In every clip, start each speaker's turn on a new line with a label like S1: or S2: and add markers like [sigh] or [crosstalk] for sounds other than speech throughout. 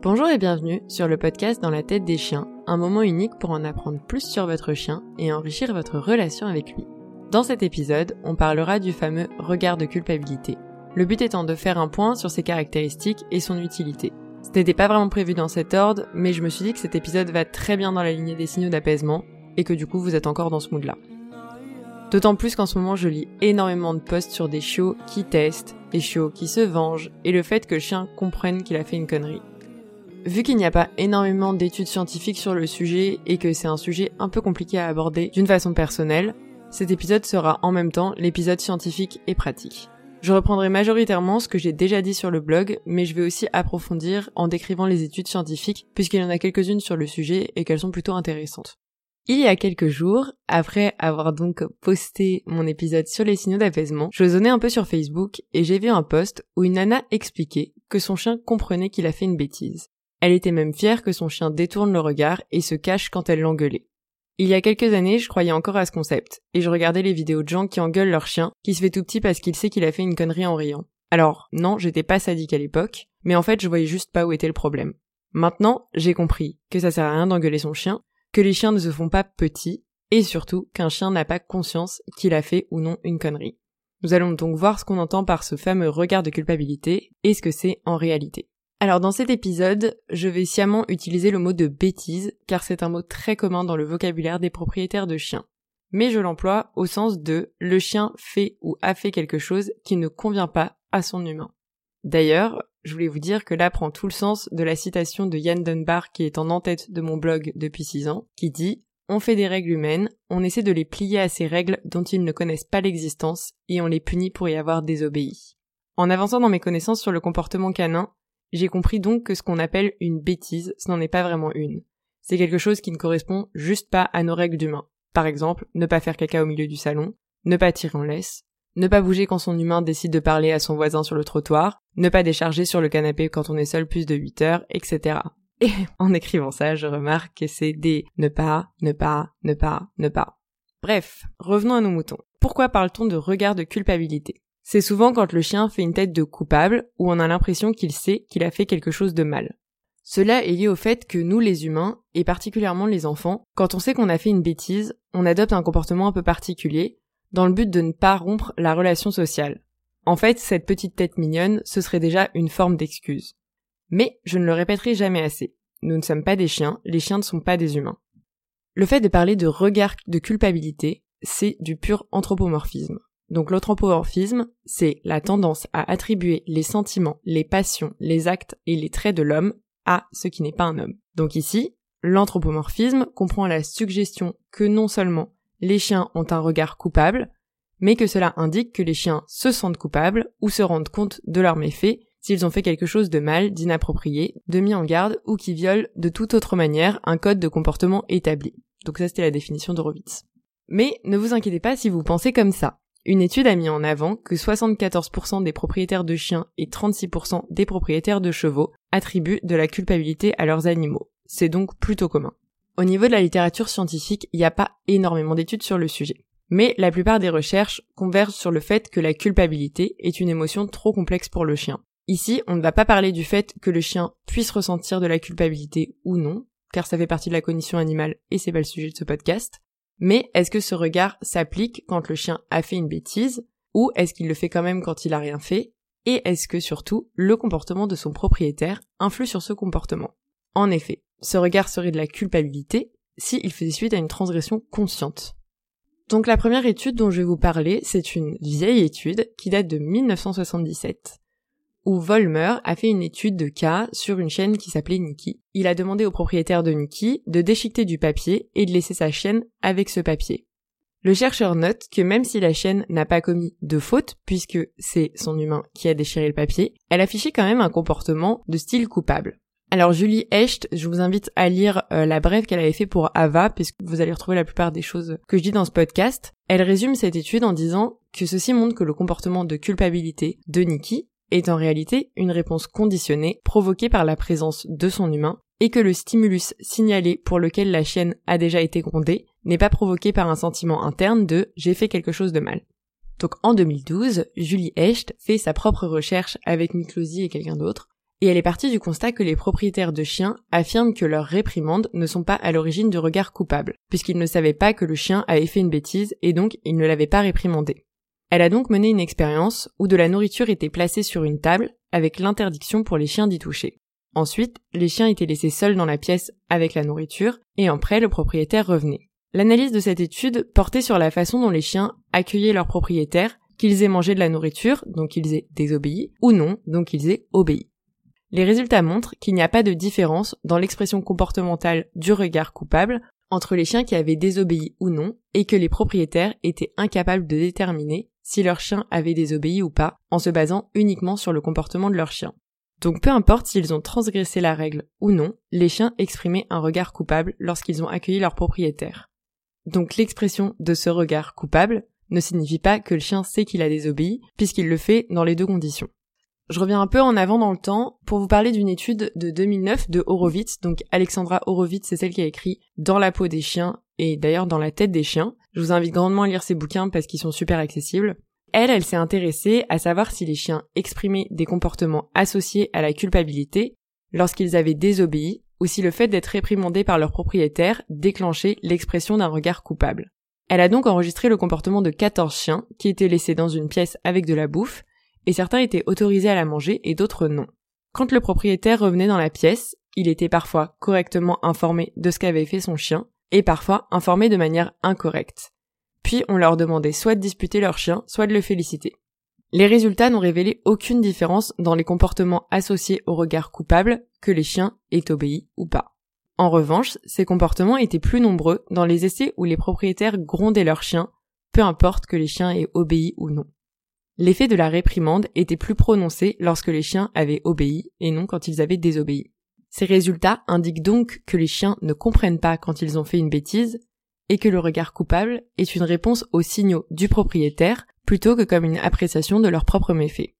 S1: Bonjour et bienvenue sur le podcast Dans la tête des chiens, un moment unique pour en apprendre plus sur votre chien et enrichir votre relation avec lui. Dans cet épisode, on parlera du fameux regard de culpabilité. Le but étant de faire un point sur ses caractéristiques et son utilité. Ce n'était pas vraiment prévu dans cet ordre, mais je me suis dit que cet épisode va très bien dans la lignée des signaux d'apaisement et que du coup vous êtes encore dans ce mood-là. D'autant plus qu'en ce moment je lis énormément de posts sur des chiots qui testent, des chiots qui se vengent et le fait que le chien comprenne qu'il a fait une connerie. Vu qu'il n'y a pas énormément d'études scientifiques sur le sujet et que c'est un sujet un peu compliqué à aborder d'une façon personnelle, cet épisode sera en même temps l'épisode scientifique et pratique. Je reprendrai majoritairement ce que j'ai déjà dit sur le blog, mais je vais aussi approfondir en décrivant les études scientifiques, puisqu'il y en a quelques-unes sur le sujet et qu'elles sont plutôt intéressantes. Il y a quelques jours, après avoir donc posté mon épisode sur les signaux d'apaisement, je zonnais un peu sur Facebook et j'ai vu un post où une nana expliquait que son chien comprenait qu'il a fait une bêtise. Elle était même fière que son chien détourne le regard et se cache quand elle l'engueulait. Il y a quelques années, je croyais encore à ce concept, et je regardais les vidéos de gens qui engueulent leur chien, qui se fait tout petit parce qu'il sait qu'il a fait une connerie en riant. Alors, non, j'étais pas sadique à l'époque, mais en fait, je voyais juste pas où était le problème. Maintenant, j'ai compris que ça sert à rien d'engueuler son chien, que les chiens ne se font pas petits, et surtout qu'un chien n'a pas conscience qu'il a fait ou non une connerie. Nous allons donc voir ce qu'on entend par ce fameux regard de culpabilité et ce que c'est en réalité. Alors dans cet épisode, je vais sciemment utiliser le mot de bêtise, car c'est un mot très commun dans le vocabulaire des propriétaires de chiens. Mais je l'emploie au sens de le chien fait ou a fait quelque chose qui ne convient pas à son humain. D'ailleurs, je voulais vous dire que là prend tout le sens de la citation de Yann Dunbar qui est en en-tête de mon blog depuis 6 ans, qui dit On fait des règles humaines, on essaie de les plier à ces règles dont ils ne connaissent pas l'existence et on les punit pour y avoir désobéi. En avançant dans mes connaissances sur le comportement canin, j'ai compris donc que ce qu'on appelle une bêtise, ce n'en est pas vraiment une. C'est quelque chose qui ne correspond juste pas à nos règles d'humain. Par exemple, ne pas faire caca au milieu du salon, ne pas tirer en laisse, ne pas bouger quand son humain décide de parler à son voisin sur le trottoir, ne pas décharger sur le canapé quand on est seul plus de 8 heures, etc. Et [laughs] en écrivant ça, je remarque que c'est des ne pas, ne pas, ne pas, ne pas. Bref, revenons à nos moutons. Pourquoi parle-t-on de regard de culpabilité? C'est souvent quand le chien fait une tête de coupable ou on a l'impression qu'il sait qu'il a fait quelque chose de mal. Cela est lié au fait que nous les humains, et particulièrement les enfants, quand on sait qu'on a fait une bêtise, on adopte un comportement un peu particulier, dans le but de ne pas rompre la relation sociale. En fait, cette petite tête mignonne, ce serait déjà une forme d'excuse. Mais je ne le répéterai jamais assez. Nous ne sommes pas des chiens, les chiens ne sont pas des humains. Le fait de parler de regard de culpabilité, c'est du pur anthropomorphisme. Donc l'anthropomorphisme, c'est la tendance à attribuer les sentiments, les passions, les actes et les traits de l'homme à ce qui n'est pas un homme. Donc ici, l'anthropomorphisme comprend la suggestion que non seulement les chiens ont un regard coupable, mais que cela indique que les chiens se sentent coupables ou se rendent compte de leurs méfaits s'ils ont fait quelque chose de mal, d'inapproprié, de mis en garde ou qui viole de toute autre manière un code de comportement établi. Donc ça c'était la définition d'Horowitz. Mais ne vous inquiétez pas si vous pensez comme ça. Une étude a mis en avant que 74% des propriétaires de chiens et 36% des propriétaires de chevaux attribuent de la culpabilité à leurs animaux. C'est donc plutôt commun. Au niveau de la littérature scientifique, il n'y a pas énormément d'études sur le sujet. Mais la plupart des recherches convergent sur le fait que la culpabilité est une émotion trop complexe pour le chien. Ici, on ne va pas parler du fait que le chien puisse ressentir de la culpabilité ou non, car ça fait partie de la cognition animale et c'est pas le sujet de ce podcast. Mais est-ce que ce regard s'applique quand le chien a fait une bêtise ou est-ce qu'il le fait quand même quand il a rien fait? Et est-ce que surtout le comportement de son propriétaire influe sur ce comportement? En effet, ce regard serait de la culpabilité s'il faisait suite à une transgression consciente. Donc la première étude dont je vais vous parler, c'est une vieille étude qui date de 1977 où Volmer a fait une étude de cas sur une chaîne qui s'appelait Nikki. Il a demandé au propriétaire de Nikki de déchiqueter du papier et de laisser sa chienne avec ce papier. Le chercheur note que même si la chienne n'a pas commis de faute, puisque c'est son humain qui a déchiré le papier, elle affichait quand même un comportement de style coupable. Alors Julie Hecht, je vous invite à lire euh, la brève qu'elle avait fait pour Ava, puisque vous allez retrouver la plupart des choses que je dis dans ce podcast. Elle résume cette étude en disant que ceci montre que le comportement de culpabilité de Nikki est en réalité une réponse conditionnée provoquée par la présence de son humain et que le stimulus signalé pour lequel la chienne a déjà été grondée n'est pas provoqué par un sentiment interne de j'ai fait quelque chose de mal. Donc en 2012, Julie Hecht fait sa propre recherche avec Miklosi et quelqu'un d'autre. et elle est partie du constat que les propriétaires de chiens affirment que leurs réprimandes ne sont pas à l'origine du regard coupable, puisqu'ils ne savaient pas que le chien avait fait une bêtise et donc ils ne l'avaient pas réprimandé. Elle a donc mené une expérience où de la nourriture était placée sur une table avec l'interdiction pour les chiens d'y toucher. Ensuite, les chiens étaient laissés seuls dans la pièce avec la nourriture et après le propriétaire revenait. L'analyse de cette étude portait sur la façon dont les chiens accueillaient leurs propriétaires, qu'ils aient mangé de la nourriture, donc qu'ils aient désobéi, ou non, donc qu'ils aient obéi. Les résultats montrent qu'il n'y a pas de différence dans l'expression comportementale du regard coupable entre les chiens qui avaient désobéi ou non et que les propriétaires étaient incapables de déterminer si leur chien avait désobéi ou pas en se basant uniquement sur le comportement de leur chien. Donc peu importe s'ils ont transgressé la règle ou non, les chiens exprimaient un regard coupable lorsqu'ils ont accueilli leur propriétaire. Donc l'expression de ce regard coupable ne signifie pas que le chien sait qu'il a désobéi, puisqu'il le fait dans les deux conditions. Je reviens un peu en avant dans le temps pour vous parler d'une étude de 2009 de Horowitz. Donc Alexandra Horowitz, c'est celle qui a écrit Dans la peau des chiens et d'ailleurs dans la tête des chiens. Je vous invite grandement à lire ces bouquins parce qu'ils sont super accessibles. Elle, elle s'est intéressée à savoir si les chiens exprimaient des comportements associés à la culpabilité lorsqu'ils avaient désobéi ou si le fait d'être réprimandés par leur propriétaire déclenchait l'expression d'un regard coupable. Elle a donc enregistré le comportement de 14 chiens qui étaient laissés dans une pièce avec de la bouffe et certains étaient autorisés à la manger et d'autres non. Quand le propriétaire revenait dans la pièce, il était parfois correctement informé de ce qu'avait fait son chien, et parfois informé de manière incorrecte. Puis on leur demandait soit de disputer leur chien, soit de le féliciter. Les résultats n'ont révélé aucune différence dans les comportements associés au regard coupable, que les chiens aient obéi ou pas. En revanche, ces comportements étaient plus nombreux dans les essais où les propriétaires grondaient leurs chiens, peu importe que les chiens aient obéi ou non. L'effet de la réprimande était plus prononcé lorsque les chiens avaient obéi et non quand ils avaient désobéi. Ces résultats indiquent donc que les chiens ne comprennent pas quand ils ont fait une bêtise et que le regard coupable est une réponse aux signaux du propriétaire plutôt que comme une appréciation de leurs propres méfaits.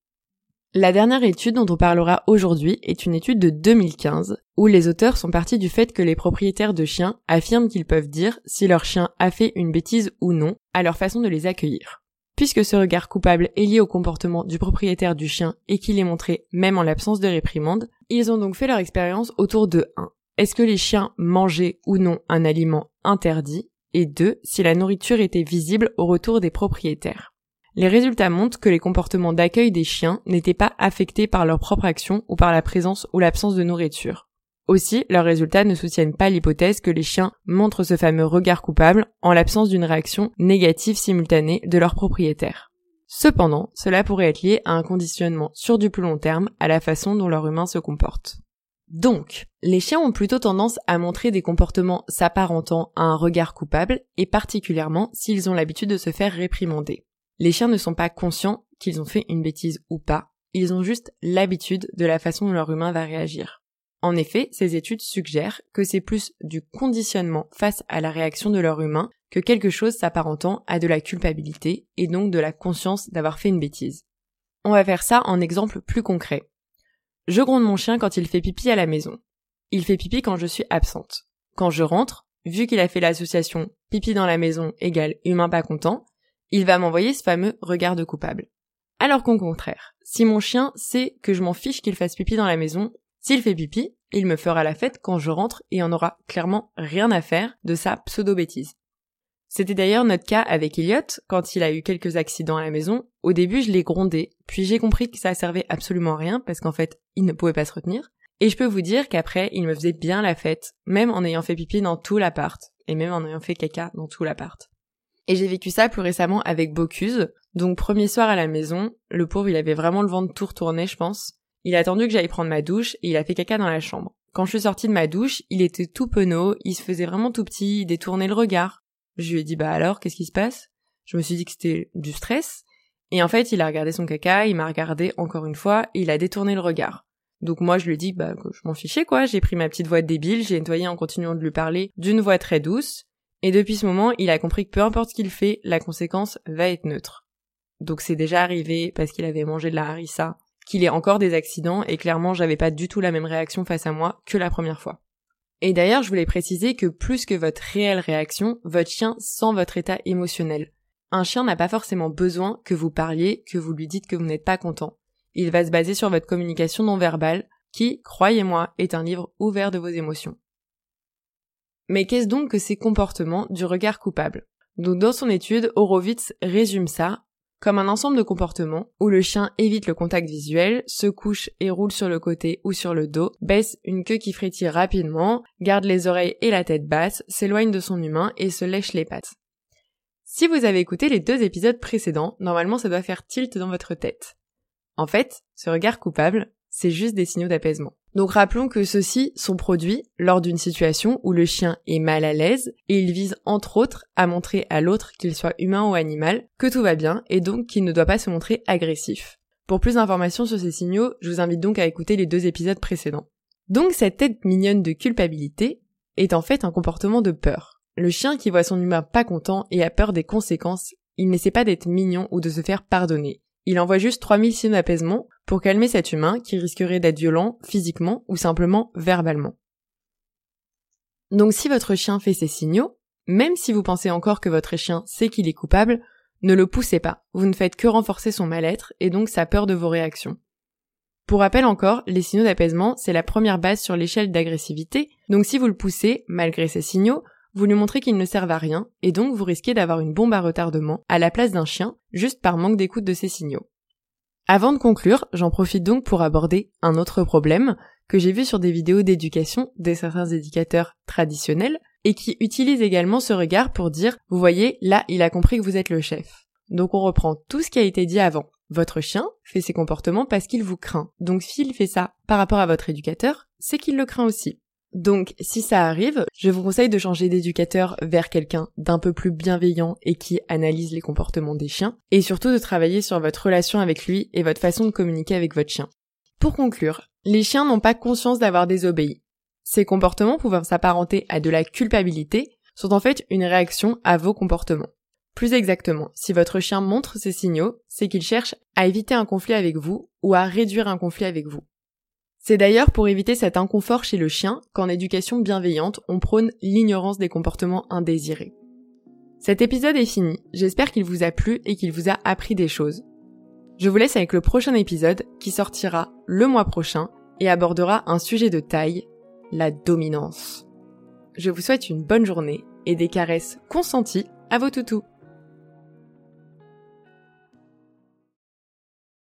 S1: La dernière étude dont on parlera aujourd'hui est une étude de 2015 où les auteurs sont partis du fait que les propriétaires de chiens affirment qu'ils peuvent dire si leur chien a fait une bêtise ou non à leur façon de les accueillir. Puisque ce regard coupable est lié au comportement du propriétaire du chien et qu'il est montré même en l'absence de réprimande, ils ont donc fait leur expérience autour de 1. Est-ce que les chiens mangeaient ou non un aliment interdit? Et 2. Si la nourriture était visible au retour des propriétaires. Les résultats montrent que les comportements d'accueil des chiens n'étaient pas affectés par leur propre action ou par la présence ou l'absence de nourriture. Aussi, leurs résultats ne soutiennent pas l'hypothèse que les chiens montrent ce fameux regard coupable en l'absence d'une réaction négative simultanée de leur propriétaire. Cependant, cela pourrait être lié à un conditionnement sur du plus long terme à la façon dont leur humain se comporte. Donc, les chiens ont plutôt tendance à montrer des comportements s'apparentant à un regard coupable, et particulièrement s'ils ont l'habitude de se faire réprimander. Les chiens ne sont pas conscients qu'ils ont fait une bêtise ou pas, ils ont juste l'habitude de la façon dont leur humain va réagir. En effet, ces études suggèrent que c'est plus du conditionnement face à la réaction de leur humain que quelque chose s'apparentant à de la culpabilité et donc de la conscience d'avoir fait une bêtise. On va faire ça en exemple plus concret. Je gronde mon chien quand il fait pipi à la maison. Il fait pipi quand je suis absente. Quand je rentre, vu qu'il a fait l'association pipi dans la maison égale humain pas content, il va m'envoyer ce fameux regard de coupable. Alors qu'au contraire, si mon chien sait que je m'en fiche qu'il fasse pipi dans la maison, s'il fait pipi, il me fera la fête quand je rentre et en aura clairement rien à faire de sa pseudo-bêtise. C'était d'ailleurs notre cas avec Elliot, quand il a eu quelques accidents à la maison. Au début, je l'ai grondé, puis j'ai compris que ça servait absolument à rien, parce qu'en fait, il ne pouvait pas se retenir. Et je peux vous dire qu'après, il me faisait bien la fête, même en ayant fait pipi dans tout l'appart, et même en ayant fait caca dans tout l'appart. Et j'ai vécu ça plus récemment avec Bocuse. Donc premier soir à la maison, le pauvre il avait vraiment le ventre tout retourné je pense. Il a attendu que j'aille prendre ma douche et il a fait caca dans la chambre. Quand je suis sortie de ma douche, il était tout penaud, il se faisait vraiment tout petit, il détournait le regard. Je lui ai dit bah alors, qu'est-ce qui se passe? Je me suis dit que c'était du stress. Et en fait, il a regardé son caca, il m'a regardé encore une fois, et il a détourné le regard. Donc moi je lui ai dit bah je m'en fichais quoi, j'ai pris ma petite voix débile, j'ai nettoyé en continuant de lui parler d'une voix très douce, et depuis ce moment, il a compris que peu importe ce qu'il fait, la conséquence va être neutre. Donc c'est déjà arrivé parce qu'il avait mangé de la harissa qu'il ait encore des accidents et clairement j'avais pas du tout la même réaction face à moi que la première fois. Et d'ailleurs, je voulais préciser que plus que votre réelle réaction, votre chien sent votre état émotionnel. Un chien n'a pas forcément besoin que vous parliez, que vous lui dites que vous n'êtes pas content. Il va se baser sur votre communication non verbale, qui, croyez-moi, est un livre ouvert de vos émotions. Mais qu'est-ce donc que ces comportements du regard coupable? Donc dans son étude, Horowitz résume ça comme un ensemble de comportements où le chien évite le contact visuel, se couche et roule sur le côté ou sur le dos, baisse une queue qui frétille rapidement, garde les oreilles et la tête basse, s'éloigne de son humain et se lèche les pattes. Si vous avez écouté les deux épisodes précédents, normalement ça doit faire tilt dans votre tête. En fait, ce regard coupable, c'est juste des signaux d'apaisement. Donc rappelons que ceux-ci sont produits lors d'une situation où le chien est mal à l'aise et il vise entre autres à montrer à l'autre qu'il soit humain ou animal que tout va bien et donc qu'il ne doit pas se montrer agressif. Pour plus d'informations sur ces signaux, je vous invite donc à écouter les deux épisodes précédents. Donc cette tête mignonne de culpabilité est en fait un comportement de peur. Le chien qui voit son humain pas content et a peur des conséquences, il n'essaie pas d'être mignon ou de se faire pardonner. Il envoie juste 3000 signes d'apaisement pour calmer cet humain qui risquerait d'être violent physiquement ou simplement verbalement. Donc si votre chien fait ces signaux, même si vous pensez encore que votre chien sait qu'il est coupable, ne le poussez pas, vous ne faites que renforcer son mal-être et donc sa peur de vos réactions. Pour rappel encore, les signaux d'apaisement, c'est la première base sur l'échelle d'agressivité, donc si vous le poussez, malgré ces signaux, vous lui montrez qu'il ne servent à rien, et donc vous risquez d'avoir une bombe à retardement à la place d'un chien, juste par manque d'écoute de ces signaux. Avant de conclure, j'en profite donc pour aborder un autre problème que j'ai vu sur des vidéos d'éducation de certains éducateurs traditionnels et qui utilisent également ce regard pour dire vous voyez, là il a compris que vous êtes le chef. Donc on reprend tout ce qui a été dit avant. Votre chien fait ses comportements parce qu'il vous craint. Donc s'il fait ça par rapport à votre éducateur, c'est qu'il le craint aussi. Donc, si ça arrive, je vous conseille de changer d'éducateur vers quelqu'un d'un peu plus bienveillant et qui analyse les comportements des chiens, et surtout de travailler sur votre relation avec lui et votre façon de communiquer avec votre chien. Pour conclure, les chiens n'ont pas conscience d'avoir désobéi. Ces comportements pouvant s'apparenter à de la culpabilité sont en fait une réaction à vos comportements. Plus exactement, si votre chien montre ces signaux, c'est qu'il cherche à éviter un conflit avec vous ou à réduire un conflit avec vous. C'est d'ailleurs pour éviter cet inconfort chez le chien qu'en éducation bienveillante, on prône l'ignorance des comportements indésirés. Cet épisode est fini, j'espère qu'il vous a plu et qu'il vous a appris des choses. Je vous laisse avec le prochain épisode qui sortira le mois prochain et abordera un sujet de taille, la dominance. Je vous souhaite une bonne journée et des caresses consenties à vos toutous.